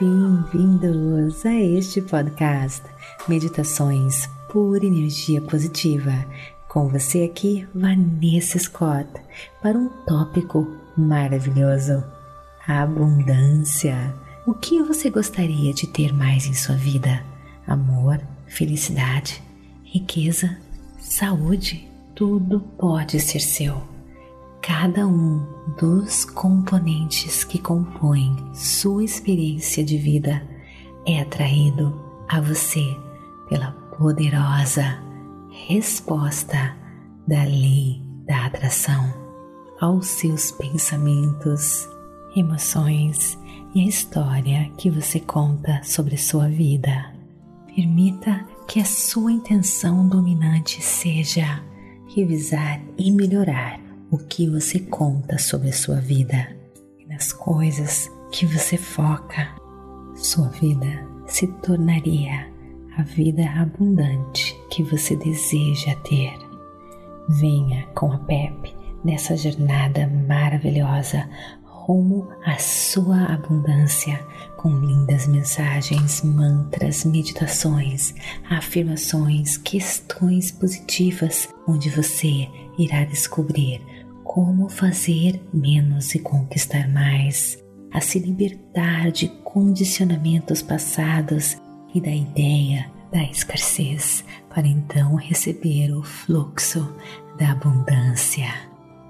Bem-vindos a este podcast Meditações por Energia Positiva. Com você aqui, Vanessa Scott, para um tópico maravilhoso: abundância. O que você gostaria de ter mais em sua vida? Amor, felicidade, riqueza, saúde? Tudo pode ser seu cada um dos componentes que compõem sua experiência de vida é atraído a você pela poderosa resposta da lei da atração aos seus pensamentos, emoções e a história que você conta sobre sua vida. Permita que a sua intenção dominante seja revisar e melhorar o que você conta sobre a sua vida e nas coisas que você foca, sua vida se tornaria a vida abundante que você deseja ter. Venha com a Pepe nessa jornada maravilhosa rumo à sua abundância com lindas mensagens, mantras, meditações, afirmações, questões positivas, onde você irá descobrir como fazer menos e conquistar mais, a se libertar de condicionamentos passados e da ideia da escassez, para então receber o fluxo da abundância.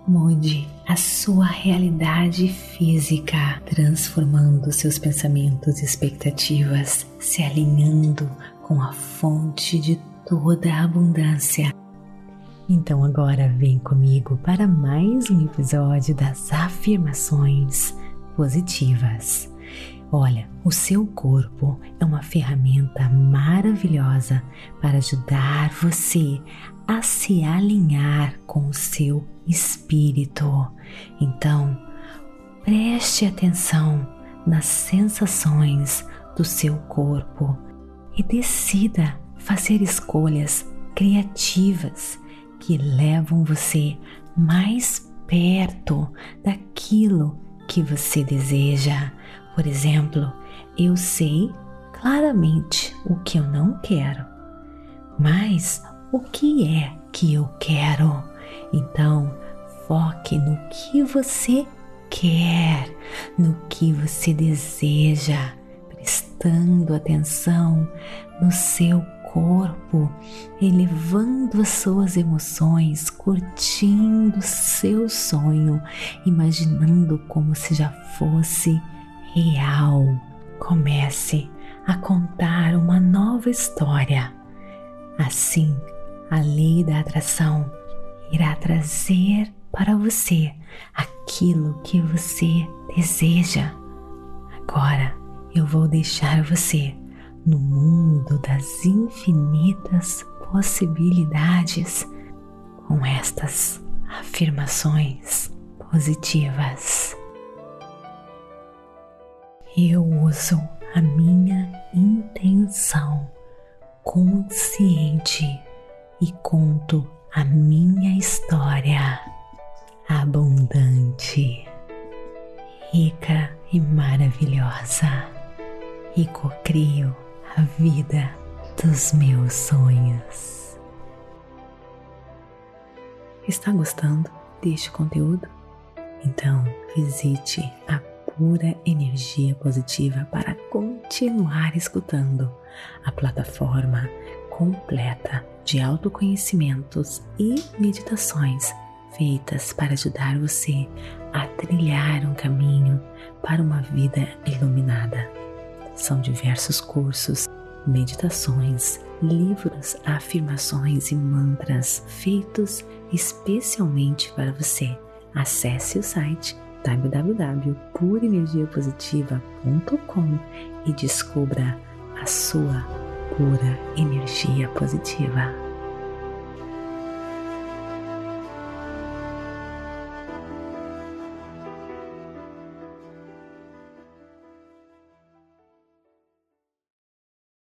Mude a sua realidade física, transformando seus pensamentos e expectativas, se alinhando com a fonte de toda a abundância então agora vem comigo para mais um episódio das afirmações positivas. Olha, o seu corpo é uma ferramenta maravilhosa para ajudar você a se alinhar com o seu espírito. Então, preste atenção nas sensações do seu corpo e decida fazer escolhas criativas que levam você mais perto daquilo que você deseja. Por exemplo, eu sei claramente o que eu não quero, mas o que é que eu quero? Então, foque no que você quer, no que você deseja, prestando atenção no seu corpo, elevando as suas emoções, curtindo seu sonho, imaginando como se já fosse real. Comece a contar uma nova história. Assim, a lei da atração irá trazer para você aquilo que você deseja. Agora eu vou deixar você no mundo das infinitas possibilidades com estas afirmações positivas. Eu uso a minha intenção consciente e conto a minha história abundante, rica e maravilhosa, e cocrio a vida dos meus sonhos. Está gostando deste conteúdo? Então visite a Pura Energia Positiva para continuar escutando a plataforma completa de autoconhecimentos e meditações feitas para ajudar você a trilhar um caminho para uma vida iluminada. São diversos cursos, meditações, livros, afirmações e mantras feitos especialmente para você. Acesse o site www.purenergiapositiva.com e descubra a sua pura energia positiva.